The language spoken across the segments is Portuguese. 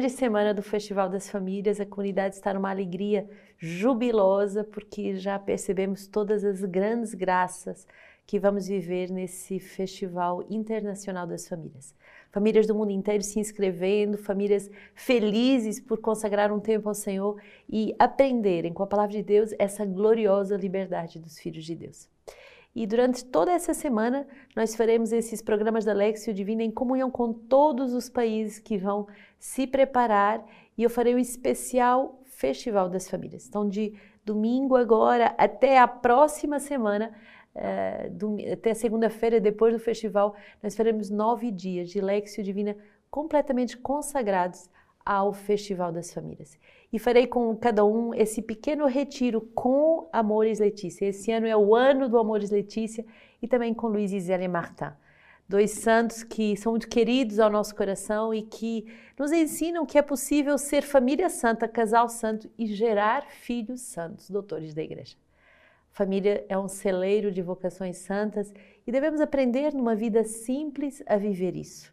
grande semana do Festival das Famílias. A comunidade está numa alegria jubilosa porque já percebemos todas as grandes graças que vamos viver nesse Festival Internacional das Famílias. Famílias do mundo inteiro se inscrevendo, famílias felizes por consagrar um tempo ao Senhor e aprenderem com a palavra de Deus essa gloriosa liberdade dos filhos de Deus. E durante toda essa semana, nós faremos esses programas da Lexio Divina em comunhão com todos os países que vão se preparar e eu farei um especial Festival das Famílias. Então, de domingo agora até a próxima semana, uh, até segunda-feira, depois do festival, nós faremos nove dias de Lexio Divina completamente consagrados ao Festival das Famílias e farei com cada um esse pequeno retiro com Amores Letícia. Esse ano é o ano do Amores Letícia e também com Luiz e Zélia Martin. Dois santos que são muito queridos ao nosso coração e que nos ensinam que é possível ser família santa, casal santo e gerar filhos santos, doutores da igreja. Família é um celeiro de vocações santas e devemos aprender numa vida simples a viver isso.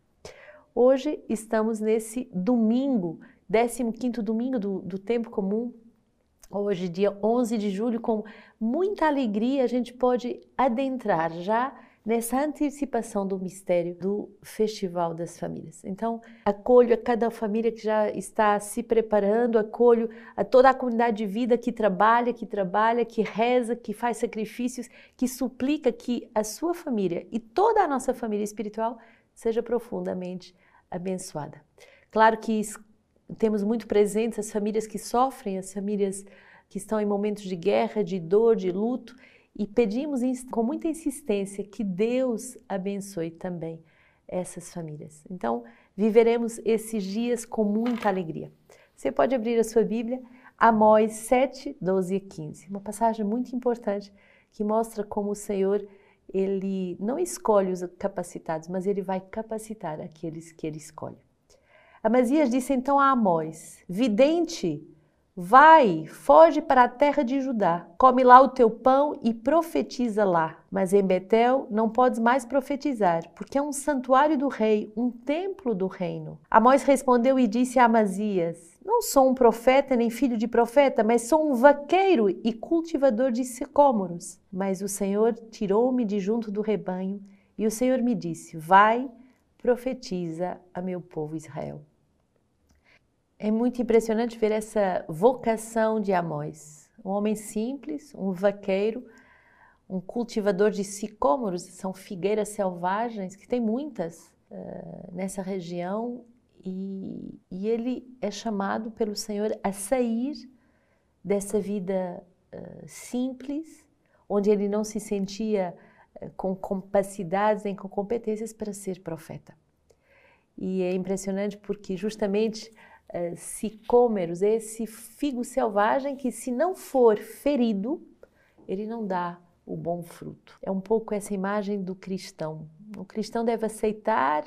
Hoje estamos nesse domingo 15º domingo do, do tempo comum, hoje dia 11 de julho, com muita alegria a gente pode adentrar já nessa antecipação do mistério do Festival das Famílias. Então, acolho a cada família que já está se preparando, acolho a toda a comunidade de vida que trabalha, que trabalha, que reza, que faz sacrifícios, que suplica que a sua família e toda a nossa família espiritual seja profundamente abençoada. Claro que temos muito presentes as famílias que sofrem, as famílias que estão em momentos de guerra, de dor, de luto, e pedimos com muita insistência que Deus abençoe também essas famílias. Então, viveremos esses dias com muita alegria. Você pode abrir a sua Bíblia, Amós 7, 12 e 15. Uma passagem muito importante que mostra como o Senhor ele não escolhe os capacitados, mas ele vai capacitar aqueles que ele escolhe. Amazias disse então a Amós: Vidente, vai, foge para a terra de Judá, come lá o teu pão e profetiza lá. Mas em Betel não podes mais profetizar, porque é um santuário do rei, um templo do reino. Amós respondeu e disse a Amazias: Não sou um profeta nem filho de profeta, mas sou um vaqueiro e cultivador de sicômoros. Mas o Senhor tirou-me de junto do rebanho e o Senhor me disse: Vai, profetiza a meu povo Israel. É muito impressionante ver essa vocação de Amós. Um homem simples, um vaqueiro, um cultivador de sicômoros, são figueiras selvagens, que tem muitas uh, nessa região, e, e, ele é chamado pelo Senhor a sair dessa vida uh, simples, onde ele não se sentia uh, com capacidades nem com competências para ser profeta. E é impressionante porque justamente uh, sicômeros, esse figo selvagem que, se não for ferido, ele não dá o bom fruto. É um pouco essa imagem do cristão. O cristão deve aceitar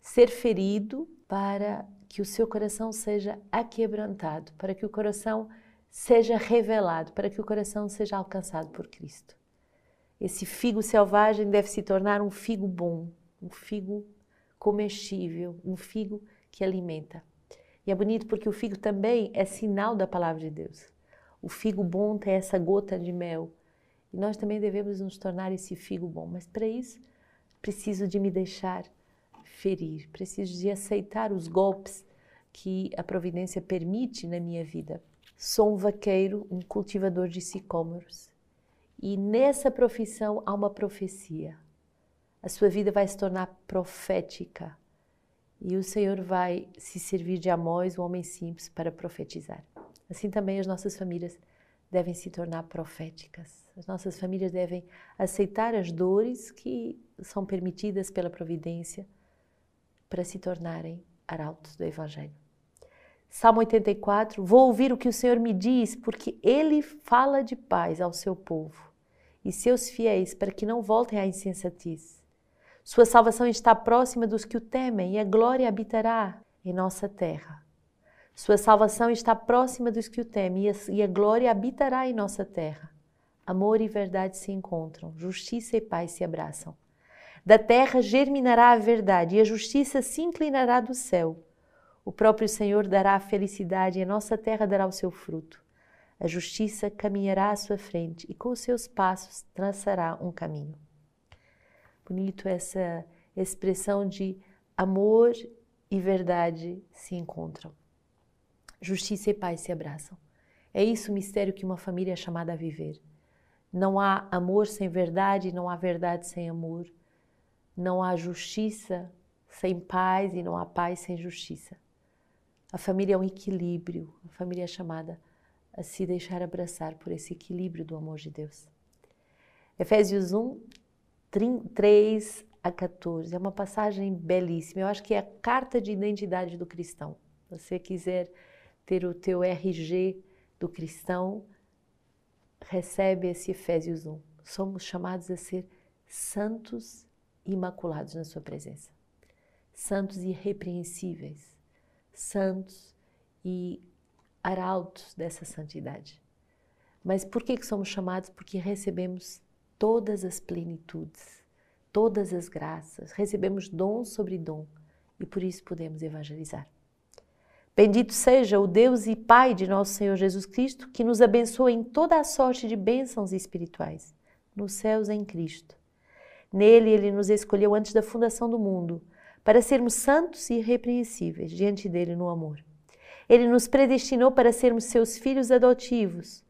ser ferido para que o seu coração seja aquebrantado, para que o coração seja revelado, para que o coração seja alcançado por Cristo. Esse figo selvagem deve se tornar um figo bom, um figo comestível, um figo que alimenta. E é bonito porque o figo também é sinal da palavra de Deus. O figo bom tem essa gota de mel. E nós também devemos nos tornar esse figo bom. Mas para isso, preciso de me deixar ferir, preciso de aceitar os golpes que a providência permite na minha vida. Sou um vaqueiro, um cultivador de sicômoros. E nessa profissão há uma profecia. A sua vida vai se tornar profética. E o Senhor vai se servir de Amós, o homem simples, para profetizar. Assim também as nossas famílias devem se tornar proféticas. As nossas famílias devem aceitar as dores que são permitidas pela providência para se tornarem arautos do Evangelho. Salmo 84: Vou ouvir o que o Senhor me diz, porque ele fala de paz ao seu povo e seus fiéis para que não voltem à insensatez. Sua salvação está próxima dos que o temem e a glória habitará em nossa terra. Sua salvação está próxima dos que o temem e a glória habitará em nossa terra. Amor e verdade se encontram, justiça e paz se abraçam. Da terra germinará a verdade e a justiça se inclinará do céu. O próprio Senhor dará a felicidade e a nossa terra dará o seu fruto. A justiça caminhará à sua frente e com os seus passos traçará um caminho. Bonito essa expressão de amor e verdade se encontram. Justiça e paz se abraçam. É isso o mistério que uma família é chamada a viver. Não há amor sem verdade, não há verdade sem amor. Não há justiça sem paz e não há paz sem justiça. A família é um equilíbrio, a família é chamada a se deixar abraçar por esse equilíbrio do amor de Deus. Efésios 1, 3 a 14, é uma passagem belíssima. Eu acho que é a carta de identidade do cristão. Se você quiser ter o teu RG do cristão, recebe esse Efésios 1. Somos chamados a ser santos imaculados na sua presença. Santos irrepreensíveis. Santos e arautos dessa santidade. Mas por que, que somos chamados? Porque recebemos todas as plenitudes, todas as graças, recebemos dom sobre dom e por isso podemos evangelizar. Bendito seja o Deus e Pai de nosso Senhor Jesus Cristo, que nos abençoa em toda a sorte de bênçãos espirituais, nos céus em Cristo. Nele ele nos escolheu antes da fundação do mundo, para sermos santos e irrepreensíveis diante dele no amor. Ele nos predestinou para sermos seus filhos adotivos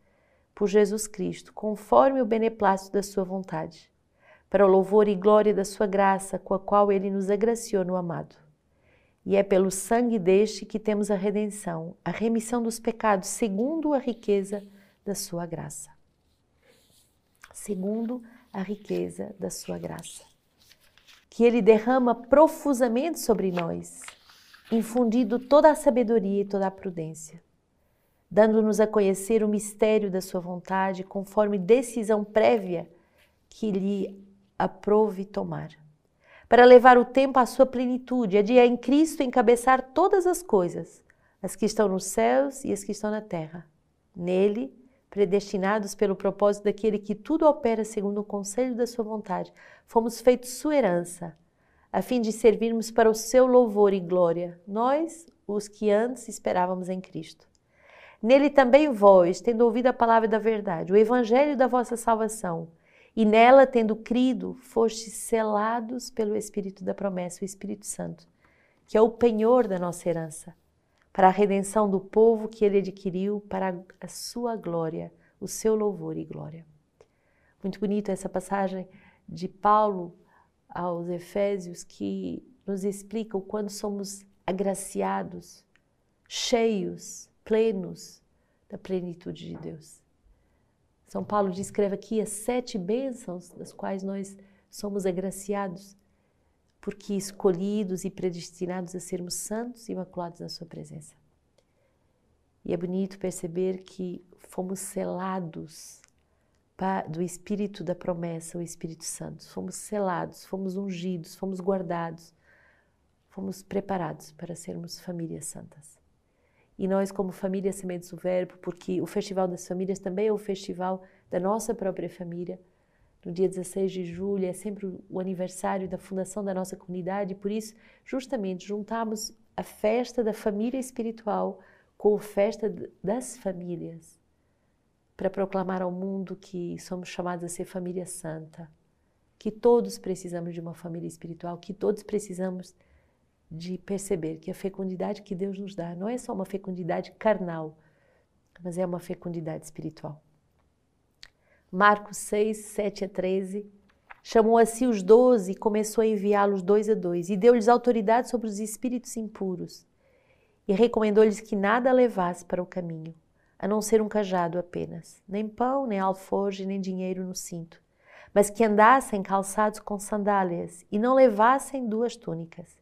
por Jesus Cristo, conforme o beneplácito da sua vontade, para o louvor e glória da sua graça, com a qual ele nos agraciou no amado. E é pelo sangue deste que temos a redenção, a remissão dos pecados, segundo a riqueza da sua graça. Segundo a riqueza da sua graça. Que ele derrama profusamente sobre nós, infundido toda a sabedoria e toda a prudência, dando-nos a conhecer o mistério da sua vontade, conforme decisão prévia que lhe aprove tomar para levar o tempo à sua plenitude, a de em Cristo encabeçar todas as coisas, as que estão nos céus e as que estão na terra. Nele, predestinados pelo propósito daquele que tudo opera segundo o conselho da sua vontade, fomos feitos sua herança, a fim de servirmos para o seu louvor e glória, nós, os que antes esperávamos em Cristo. Nele também vós, tendo ouvido a palavra da verdade, o evangelho da vossa salvação, e nela, tendo crido, fostes selados pelo Espírito da promessa, o Espírito Santo, que é o penhor da nossa herança, para a redenção do povo que ele adquiriu para a sua glória, o seu louvor e glória. Muito bonita essa passagem de Paulo aos Efésios que nos explica o quando somos agraciados, cheios, plenos da plenitude de Deus. São Paulo descreve aqui as sete bênçãos das quais nós somos agraciados, porque escolhidos e predestinados a sermos santos e imaculados na Sua presença. E é bonito perceber que fomos selados do Espírito da promessa, o Espírito Santo. Fomos selados, fomos ungidos, fomos guardados, fomos preparados para sermos famílias santas. E nós, como família Sementes do Verbo, porque o Festival das Famílias também é o festival da nossa própria família. No dia 16 de julho é sempre o aniversário da fundação da nossa comunidade, e por isso, justamente, juntamos a festa da família espiritual com a festa das famílias, para proclamar ao mundo que somos chamados a ser família santa, que todos precisamos de uma família espiritual, que todos precisamos de perceber que a fecundidade que Deus nos dá não é só uma fecundidade carnal, mas é uma fecundidade espiritual. Marcos 6, 7 a 13. Chamou a si os doze e começou a enviá-los dois a dois, e deu-lhes autoridade sobre os espíritos impuros, e recomendou-lhes que nada levasse para o caminho, a não ser um cajado apenas, nem pão, nem alforge, nem dinheiro no cinto, mas que andassem calçados com sandálias, e não levassem duas túnicas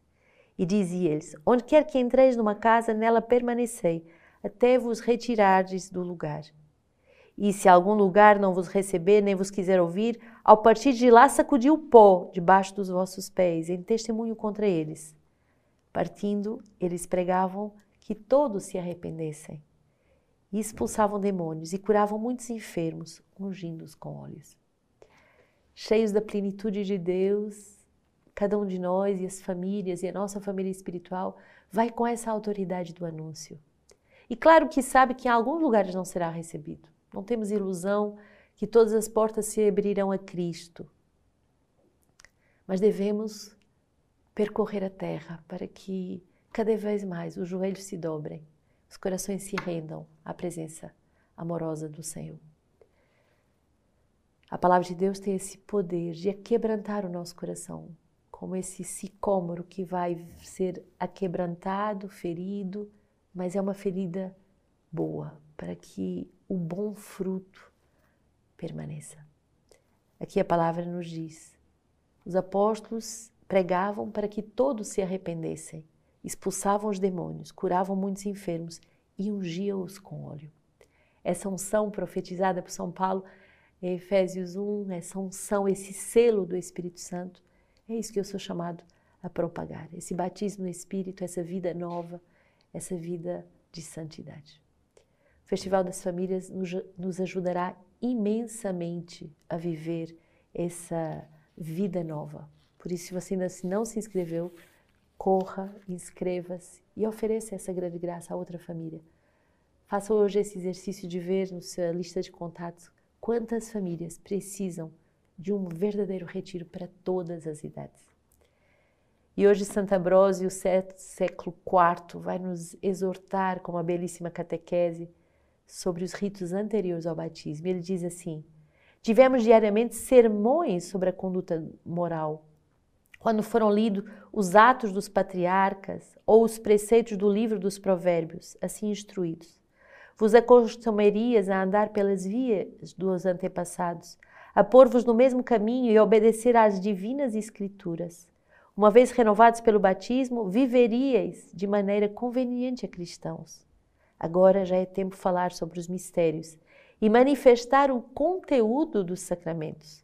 e dizia-lhes: Onde quer que entreis numa casa, nela permanecei, até vos retirardes do lugar. E se algum lugar não vos receber, nem vos quiser ouvir, ao partir de lá sacudi o pó debaixo dos vossos pés, em testemunho contra eles. Partindo, eles pregavam que todos se arrependessem. E expulsavam demônios e curavam muitos enfermos, ungindo-os com óleos. Cheios da plenitude de Deus, cada um de nós e as famílias e a nossa família espiritual vai com essa autoridade do anúncio. E claro que sabe que em alguns lugares não será recebido. Não temos ilusão que todas as portas se abrirão a Cristo. Mas devemos percorrer a terra para que cada vez mais os joelhos se dobrem, os corações se rendam à presença amorosa do Senhor. A palavra de Deus tem esse poder de quebrantar o nosso coração, como esse sicômoro que vai ser aquebrantado, ferido, mas é uma ferida boa, para que o bom fruto permaneça. Aqui a palavra nos diz: os apóstolos pregavam para que todos se arrependessem, expulsavam os demônios, curavam muitos enfermos e ungiam-os com óleo. Essa unção profetizada por São Paulo em Efésios 1, essa unção, esse selo do Espírito Santo, é isso que eu sou chamado a propagar. Esse batismo no Espírito, essa vida nova, essa vida de santidade. O Festival das Famílias nos ajudará imensamente a viver essa vida nova. Por isso, se você ainda não se inscreveu, corra, inscreva-se e ofereça essa grande graça a outra família. Faça hoje esse exercício de ver na sua lista de contatos quantas famílias precisam de um verdadeiro retiro para todas as idades. E hoje Santo Ambrósio, século IV, vai nos exortar com uma belíssima catequese sobre os ritos anteriores ao batismo. Ele diz assim: Tivemos diariamente sermões sobre a conduta moral. Quando foram lidos os atos dos patriarcas ou os preceitos do livro dos provérbios, assim instruídos. Vos acostumarias a andar pelas vias dos antepassados, a pôr-vos no mesmo caminho e obedecer às divinas escrituras. Uma vez renovados pelo batismo, viveríeis de maneira conveniente a cristãos. Agora já é tempo de falar sobre os mistérios e manifestar o conteúdo dos sacramentos.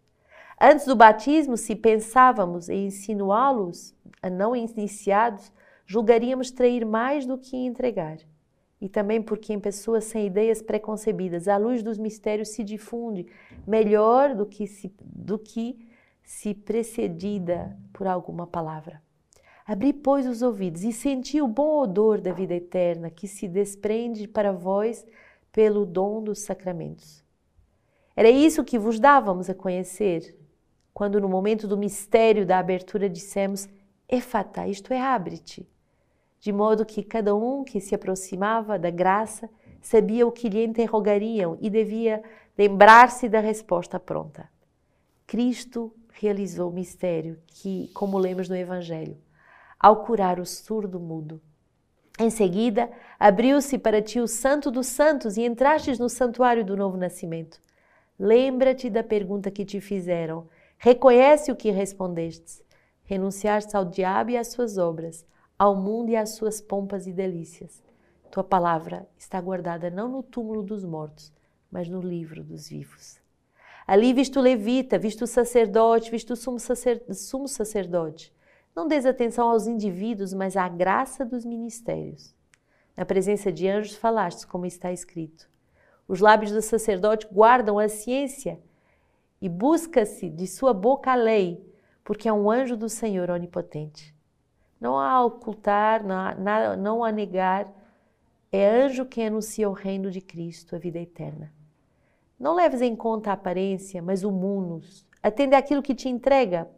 Antes do batismo, se pensávamos em insinuá-los a não iniciados, julgaríamos trair mais do que entregar e também porque em pessoas sem ideias preconcebidas a luz dos mistérios se difunde melhor do que se, do que se precedida por alguma palavra. Abri, pois, os ouvidos e senti o bom odor da vida eterna que se desprende para vós pelo dom dos sacramentos. Era isso que vos dávamos a conhecer, quando no momento do mistério da abertura dissemos, Efata, isto é, abre-te de modo que cada um que se aproximava da graça sabia o que lhe interrogariam e devia lembrar-se da resposta pronta. Cristo realizou o mistério que, como lemos no Evangelho, ao curar o surdo mudo. Em seguida, abriu-se para ti o Santo dos Santos e entrastes no santuário do novo nascimento. Lembra-te da pergunta que te fizeram. Reconhece o que respondestes. Renunciaste ao diabo e às suas obras ao mundo e às suas pompas e delícias. Tua palavra está guardada não no túmulo dos mortos, mas no livro dos vivos. Ali visto levita, visto sacerdote, visto sumo, sacer, sumo sacerdote. Não des atenção aos indivíduos, mas à graça dos ministérios. Na presença de anjos falaste, como está escrito. Os lábios do sacerdote guardam a ciência e busca-se de sua boca a lei, porque é um anjo do Senhor onipotente. Não há a ocultar, não há, não a negar. É anjo quem anuncia o reino de Cristo, a vida eterna. Não leves em conta a aparência, mas o munus. Atende àquilo que te entrega.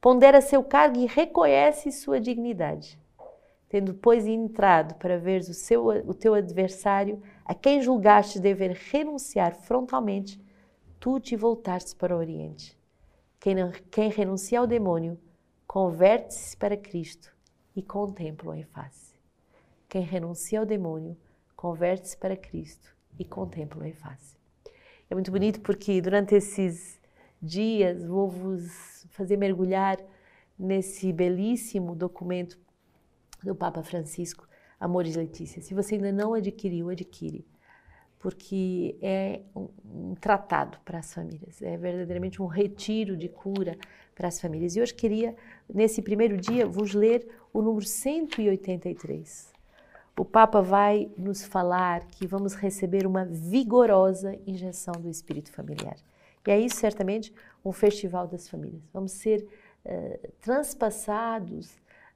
Pondera seu cargo e reconhece sua dignidade. Tendo, pois, entrado para ver o, seu, o teu adversário, a quem julgaste dever renunciar frontalmente, tu te voltaste para o Oriente. Quem, quem renuncia ao demônio, converte-se para Cristo e contemplam em face. Quem renuncia ao demônio converte-se para Cristo e contempla em face. É muito bonito porque durante esses dias vou vos fazer mergulhar nesse belíssimo documento do Papa Francisco, Amores Letícia. Se você ainda não adquiriu, adquire, porque é um, tratado para as famílias, é verdadeiramente um retiro de cura para as famílias. E hoje queria, nesse primeiro dia, vos ler o número 183. O Papa vai nos falar que vamos receber uma vigorosa injeção do espírito familiar. E isso, certamente, um festival das famílias. Vamos ser uh, transpassados,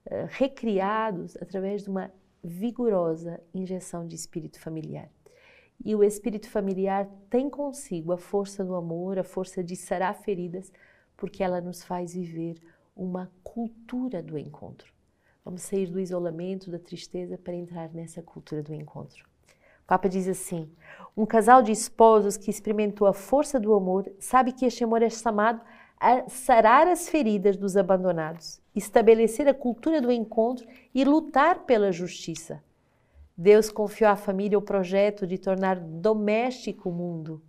uh, recriados através de uma vigorosa injeção de espírito familiar. E o espírito familiar tem consigo a força do amor, a força de sarar feridas, porque ela nos faz viver uma cultura do encontro. Vamos sair do isolamento, da tristeza, para entrar nessa cultura do encontro. O Papa diz assim: um casal de esposos que experimentou a força do amor sabe que este amor é chamado a sarar as feridas dos abandonados, estabelecer a cultura do encontro e lutar pela justiça. Deus confiou à família o projeto de tornar doméstico o mundo,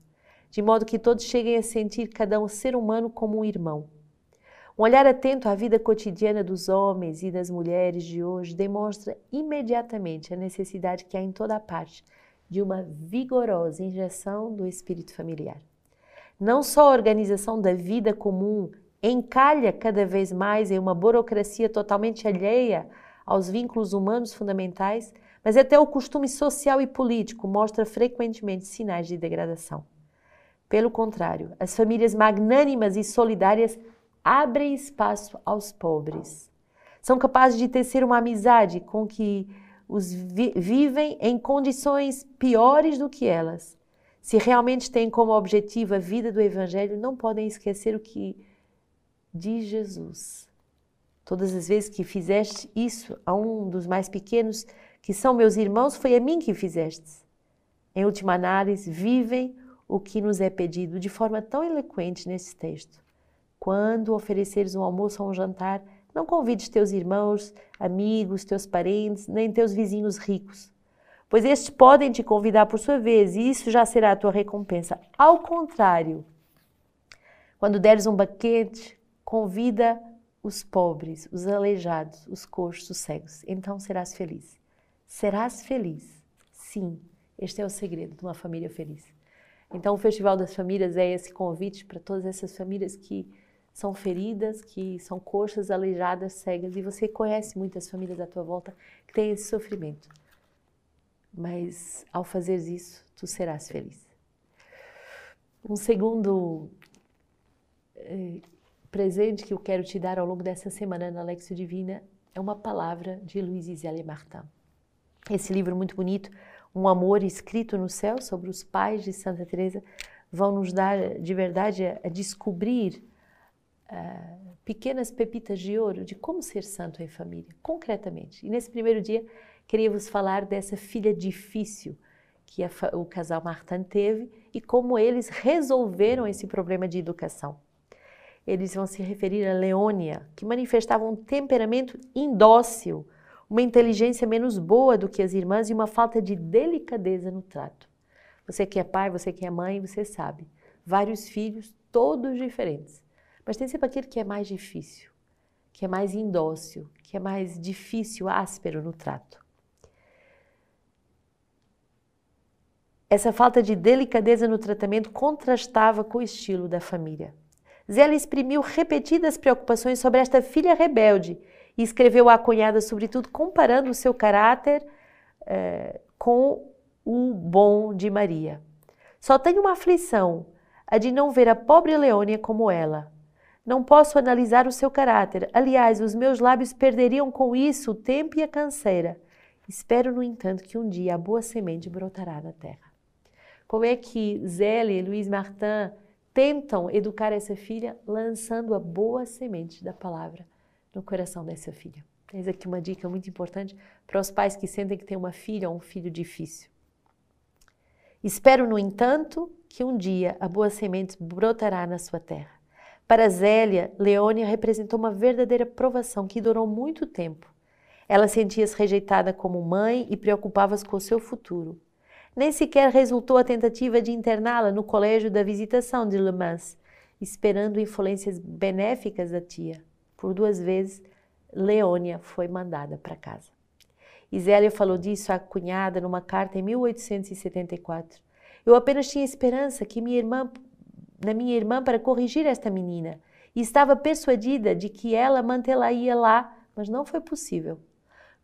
de modo que todos cheguem a sentir cada um ser humano como um irmão. Um olhar atento à vida cotidiana dos homens e das mulheres de hoje demonstra imediatamente a necessidade que há em toda parte de uma vigorosa injeção do espírito familiar. Não só a organização da vida comum encalha cada vez mais em uma burocracia totalmente alheia aos vínculos humanos fundamentais, mas até o costume social e político mostra frequentemente sinais de degradação. Pelo contrário, as famílias magnânimas e solidárias abrem espaço aos pobres. São capazes de tecer uma amizade com que os vi vivem em condições piores do que elas. Se realmente têm como objetivo a vida do Evangelho, não podem esquecer o que diz Jesus. Todas as vezes que fizeste isso a um dos mais pequenos, que são meus irmãos, foi a mim que fizeste. Em última análise, vivem o que nos é pedido de forma tão eloquente nesse texto. Quando ofereceres um almoço ou um jantar, não convides teus irmãos, amigos, teus parentes, nem teus vizinhos ricos, pois estes podem te convidar por sua vez, e isso já será a tua recompensa. Ao contrário, quando deres um banquete, convida os pobres, os aleijados, os coxos, os cegos. Então serás feliz. Serás feliz. Sim, este é o segredo de uma família feliz. Então, o Festival das Famílias é esse convite para todas essas famílias que são feridas, que são coxas, aleijadas, cegas, e você conhece muitas famílias à tua volta que têm esse sofrimento. Mas ao fazer isso, tu serás feliz. Um segundo eh, presente que eu quero te dar ao longo dessa semana na Lexio Divina é uma palavra de Luiz Isele Martin. Esse livro muito bonito, Um Amor Escrito no Céu, sobre os pais de Santa Teresa, vão nos dar de verdade a descobrir uh, pequenas pepitas de ouro de como ser santo em família, concretamente. E nesse primeiro dia, queria vos falar dessa filha difícil que a, o casal Martin teve e como eles resolveram esse problema de educação. Eles vão se referir a Leônia, que manifestava um temperamento indócil, uma inteligência menos boa do que as irmãs e uma falta de delicadeza no trato. Você que é pai, você que é mãe, você sabe. Vários filhos, todos diferentes. Mas tem sempre aquele que é mais difícil, que é mais indócil, que é mais difícil, áspero no trato. Essa falta de delicadeza no tratamento contrastava com o estilo da família. Zélia exprimiu repetidas preocupações sobre esta filha rebelde e escreveu à cunhada, sobretudo, comparando o seu caráter eh, com o bom de Maria. Só tenho uma aflição, a de não ver a pobre Leônia como ela. Não posso analisar o seu caráter. Aliás, os meus lábios perderiam com isso o tempo e a canseira. Espero, no entanto, que um dia a boa semente brotará na terra. Como é que Zélia e Luiz Martin tentam educar essa filha lançando a boa semente da palavra no coração dessa filha? Eis aqui uma dica muito importante para os pais que sentem que têm uma filha ou um filho difícil. Espero, no entanto, que um dia a boa semente brotará na sua terra. Para Zélia, Leônia representou uma verdadeira provação que durou muito tempo. Ela sentia-se rejeitada como mãe e preocupava-se com seu futuro. Nem sequer resultou a tentativa de interná-la no colégio da visitação de Le Mans, esperando influências benéficas da tia. Por duas vezes, Leônia foi mandada para casa. Isélia falou disso à cunhada numa carta em 1874. Eu apenas tinha esperança que minha irmã na minha irmã para corrigir esta menina e estava persuadida de que ela mantê-la-ia lá, mas não foi possível.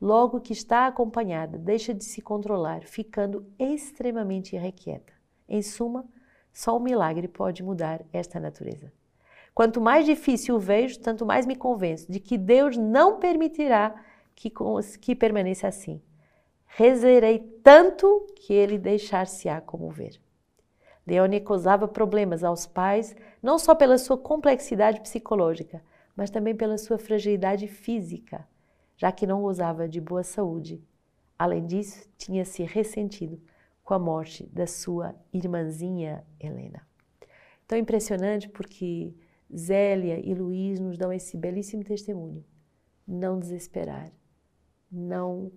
Logo que está acompanhada, deixa de se controlar, ficando extremamente irrequieta. Em suma, só o milagre pode mudar esta natureza. Quanto mais difícil o vejo, tanto mais me convenço de que Deus não permitirá que, que permaneça assim. Rezerei tanto que ele deixar-se-á comover. Leone causava problemas aos pais, não só pela sua complexidade psicológica, mas também pela sua fragilidade física, já que não gozava de boa saúde. Além disso, tinha se ressentido com a morte da sua irmãzinha Helena. Então impressionante porque Zélia e Luiz nos dão esse belíssimo testemunho. Não desesperar, não,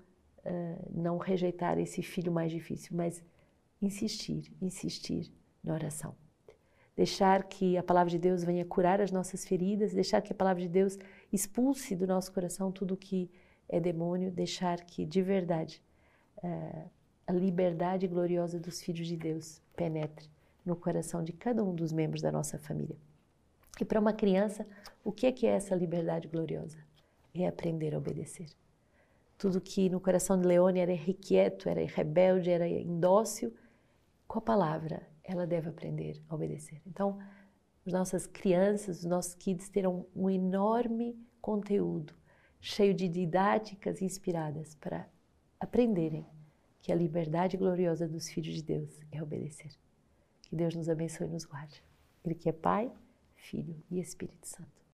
uh, não rejeitar esse filho mais difícil, mas insistir, insistir na oração. Deixar que a palavra de Deus venha curar as nossas feridas, deixar que a palavra de Deus expulse do nosso coração tudo que é demônio, deixar que de verdade uh, a liberdade gloriosa dos filhos de Deus penetre no coração de cada um dos membros da nossa família. E para uma criança, o que é que é essa liberdade gloriosa? É aprender a obedecer. Tudo que no coração de Leone era irrequieto, era rebelde, era indócil, com a palavra ela deve aprender a obedecer. Então, as nossas crianças, os nossos kids terão um enorme conteúdo cheio de didáticas inspiradas para aprenderem que a liberdade gloriosa dos filhos de Deus é obedecer. Que Deus nos abençoe e nos guarde. Ele que é Pai, Filho e Espírito Santo.